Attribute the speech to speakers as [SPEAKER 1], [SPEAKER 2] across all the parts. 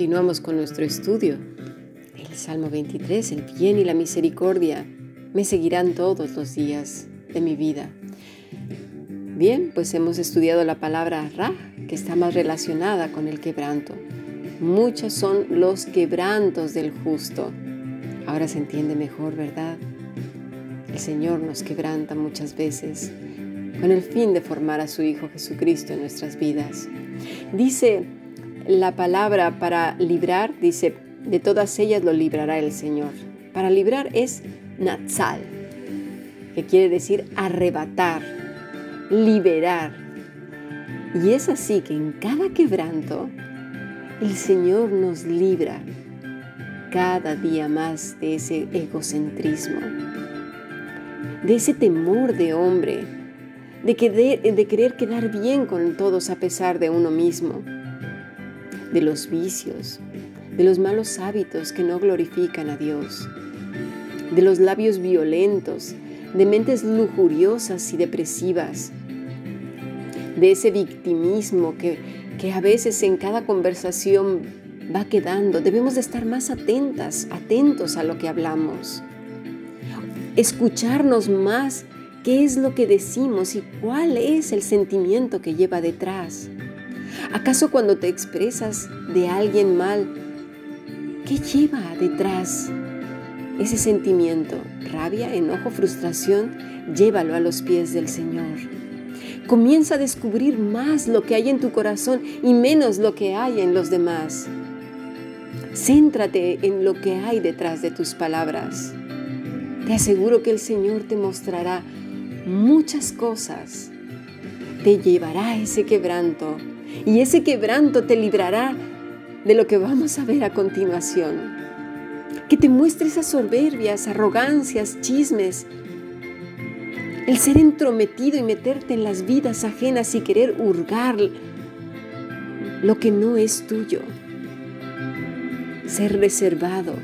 [SPEAKER 1] Continuamos con nuestro estudio. El Salmo 23, el bien y la misericordia me seguirán todos los días de mi vida. Bien, pues hemos estudiado la palabra ra, que está más relacionada con el quebranto. Muchos son los quebrantos del justo. Ahora se entiende mejor, ¿verdad? El Señor nos quebranta muchas veces con el fin de formar a su Hijo Jesucristo en nuestras vidas. Dice la palabra para librar, dice, de todas ellas lo librará el Señor. Para librar es natsal, que quiere decir arrebatar, liberar. Y es así que en cada quebranto el Señor nos libra cada día más de ese egocentrismo, de ese temor de hombre, de, de querer quedar bien con todos a pesar de uno mismo de los vicios, de los malos hábitos que no glorifican a Dios, de los labios violentos, de mentes lujuriosas y depresivas, de ese victimismo que, que a veces en cada conversación va quedando. Debemos de estar más atentas, atentos a lo que hablamos. Escucharnos más qué es lo que decimos y cuál es el sentimiento que lleva detrás. ¿Acaso cuando te expresas de alguien mal, qué lleva detrás ese sentimiento? Rabia, enojo, frustración, llévalo a los pies del Señor. Comienza a descubrir más lo que hay en tu corazón y menos lo que hay en los demás. Céntrate en lo que hay detrás de tus palabras. Te aseguro que el Señor te mostrará muchas cosas. Te llevará ese quebranto y ese quebranto te librará de lo que vamos a ver a continuación. Que te muestre esas soberbias, arrogancias, chismes, el ser entrometido y meterte en las vidas ajenas y querer hurgar lo que no es tuyo. Ser reservado.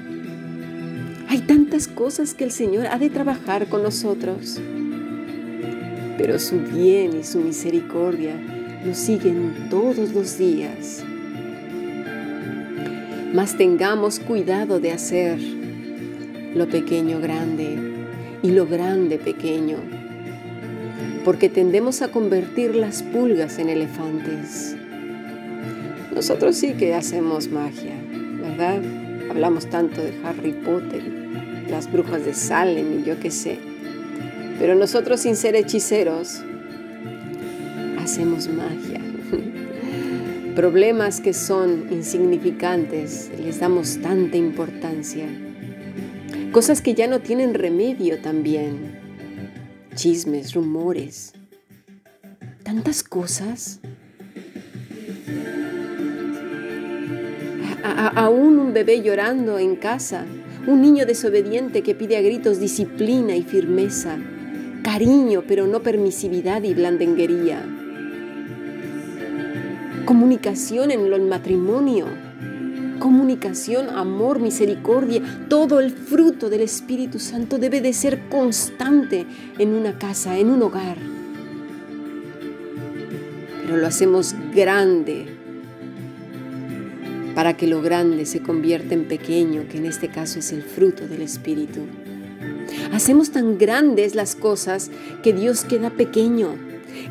[SPEAKER 1] Hay tantas cosas que el Señor ha de trabajar con nosotros, pero su bien y su misericordia nos siguen todos los días. Mas tengamos cuidado de hacer lo pequeño grande y lo grande pequeño, porque tendemos a convertir las pulgas en elefantes. Nosotros sí que hacemos magia, ¿verdad? Hablamos tanto de Harry Potter, las brujas de Salem y yo qué sé. Pero nosotros sin ser hechiceros, hacemos magia. Problemas que son insignificantes, les damos tanta importancia. Cosas que ya no tienen remedio también. Chismes, rumores. Tantas cosas. aún un bebé llorando en casa, un niño desobediente que pide a gritos disciplina y firmeza, cariño pero no permisividad y blandenguería comunicación en el matrimonio, comunicación, amor, misericordia, todo el fruto del Espíritu Santo debe de ser constante en una casa, en un hogar. Pero lo hacemos grande para que lo grande se convierta en pequeño, que en este caso es el fruto del Espíritu. Hacemos tan grandes las cosas que Dios queda pequeño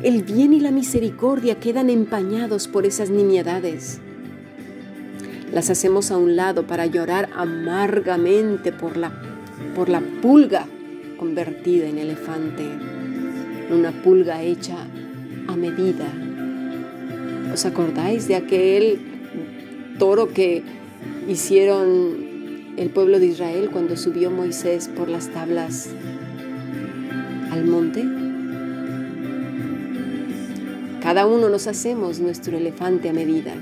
[SPEAKER 1] el bien y la misericordia quedan empañados por esas nimiedades. Las hacemos a un lado para llorar amargamente por la, por la pulga convertida en elefante, una pulga hecha a medida. ¿Os acordáis de aquel toro que hicieron el pueblo de Israel cuando subió Moisés por las tablas al monte? Cada uno nos hacemos nuestro elefante a medida.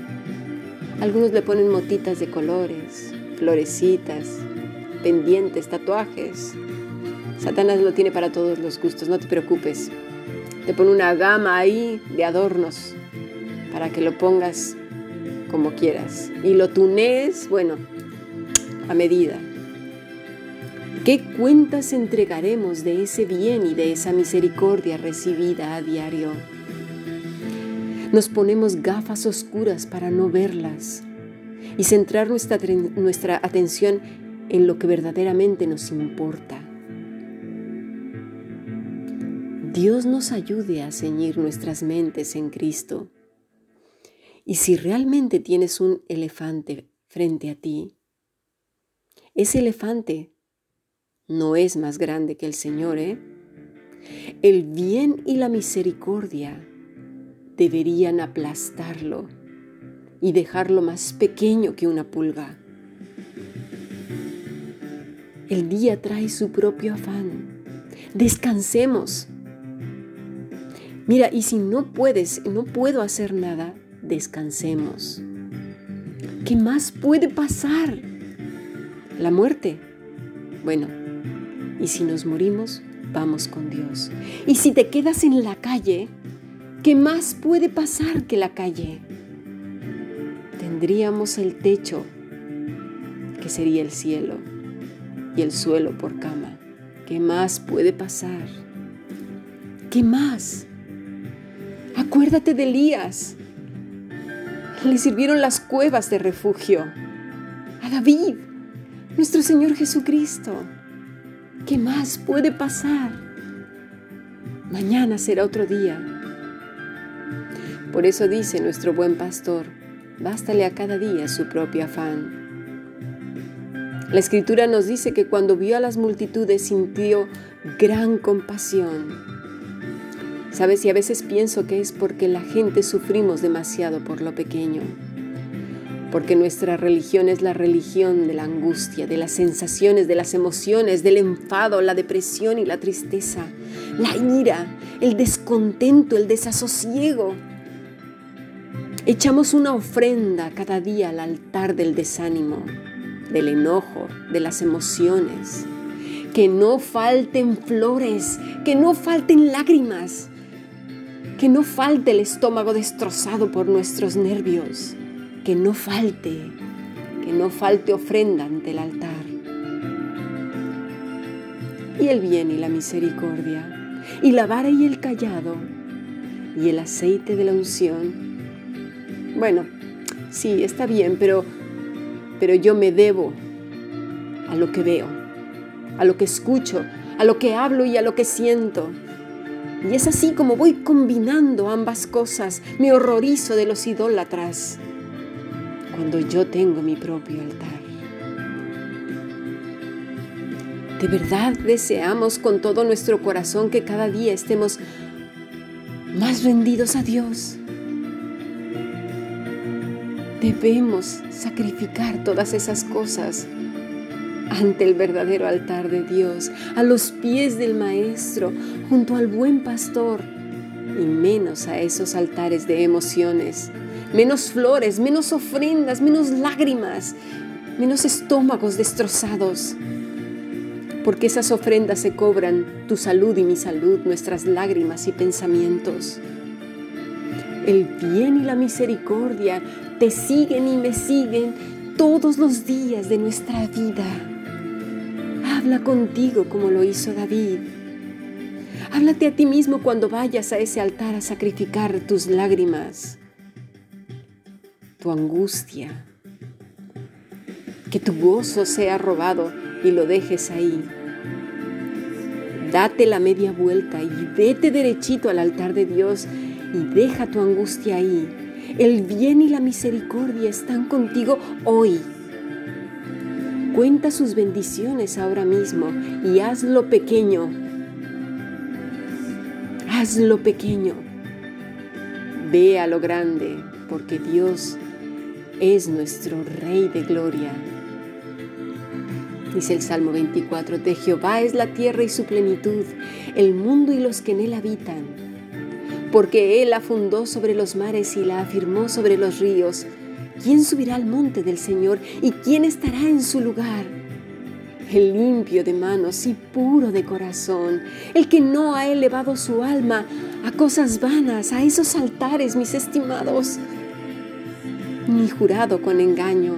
[SPEAKER 1] Algunos le ponen motitas de colores, florecitas, pendientes, tatuajes. Satanás lo tiene para todos los gustos, no te preocupes. Te pone una gama ahí de adornos para que lo pongas como quieras. Y lo tunees, bueno, a medida. ¿Qué cuentas entregaremos de ese bien y de esa misericordia recibida a diario? Nos ponemos gafas oscuras para no verlas y centrar nuestra, nuestra atención en lo que verdaderamente nos importa. Dios nos ayude a ceñir nuestras mentes en Cristo. Y si realmente tienes un elefante frente a ti, ese elefante no es más grande que el Señor, ¿eh? El bien y la misericordia deberían aplastarlo y dejarlo más pequeño que una pulga. El día trae su propio afán. Descansemos. Mira, y si no puedes, no puedo hacer nada, descansemos. ¿Qué más puede pasar? La muerte. Bueno, y si nos morimos, vamos con Dios. Y si te quedas en la calle, ¿qué más puede pasar que la calle? Tendríamos el techo, que sería el cielo, y el suelo por cama. ¿Qué más puede pasar? ¿Qué más? Acuérdate de Elías. Le sirvieron las cuevas de refugio. A David, nuestro Señor Jesucristo. ¿Qué más puede pasar? Mañana será otro día. Por eso dice nuestro buen pastor, bástale a cada día su propio afán. La escritura nos dice que cuando vio a las multitudes sintió gran compasión Sabes, y a veces pienso que es porque la gente sufrimos demasiado por lo pequeño. Porque nuestra religión es la religión de la angustia, de las sensaciones, de las emociones, del enfado, la depresión y la tristeza, la ira, el descontento, el desasosiego. Echamos una ofrenda cada día al altar del desánimo, del enojo, de las emociones. Que no falten flores, que no falten lágrimas, que no falte el estómago destrozado por nuestros nervios. Que no falte, que no falte ofrenda ante el altar. Y el bien y la misericordia, y la vara y el callado, y el aceite de la unción. Bueno, sí, está bien, pero, pero yo me debo a lo que veo, a lo que escucho, a lo que hablo y a lo que siento. Y es así como voy combinando ambas cosas. Me horrorizo de los idólatras cuando yo tengo mi propio altar. ¿De verdad deseamos con todo nuestro corazón que cada día estemos más rendidos a Dios? Debemos sacrificar todas esas cosas ante el verdadero altar de Dios, a los pies del Maestro, junto al buen pastor, y menos a esos altares de emociones, menos flores, menos ofrendas, menos lágrimas, menos estómagos destrozados. Porque esas ofrendas se cobran tu salud y mi salud, nuestras lágrimas y pensamientos. El bien y la misericordia te siguen y me siguen todos los días de nuestra vida. Habla contigo como lo hizo David. Háblate a ti mismo cuando vayas a ese altar a sacrificar tus lágrimas, tu angustia. Que tu gozo sea robado y lo dejes ahí. Date la media vuelta y vete derechito al altar de Dios y deja tu angustia ahí. El bien y la misericordia están contigo hoy Cuenta sus bendiciones ahora mismo y hazlo pequeño. Hazlo pequeño. Ve a lo grande, porque Dios es nuestro Rey de gloria. Dice el Salmo 24, de Jehová es la tierra y su plenitud, el mundo y los que en él habitan. Porque él la fundó sobre los mares y la afirmó sobre los ríos. ¿Quién subirá al monte del Señor y quién estará en su lugar? El limpio de manos y puro de corazón, el que no ha elevado su alma a cosas vanas, a esos altares, mis estimados, ni jurado con engaño.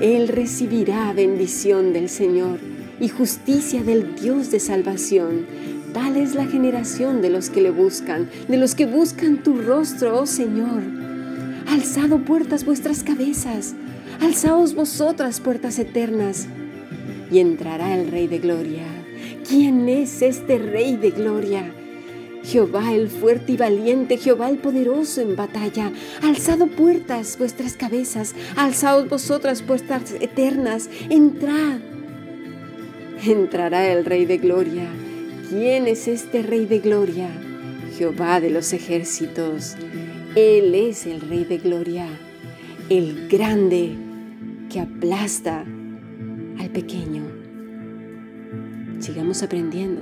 [SPEAKER 1] Él recibirá bendición del Señor y justicia del Dios de salvación. Tal es la generación de los que le buscan, de los que buscan tu rostro, oh Señor alzado puertas vuestras cabezas, Alzaos vosotras puertas eternas, y entrará el Rey de Gloria. ¿Quién es este Rey de Gloria? Jehová el fuerte y valiente, Jehová el poderoso en batalla. Alzado puertas vuestras cabezas, alzaos vosotras puertas eternas, entrad. Entrará el Rey de Gloria. ¿Quién es este Rey de Gloria? Jehová de los ejércitos. Él es el Rey de Gloria, el grande que aplasta al pequeño. Sigamos aprendiendo.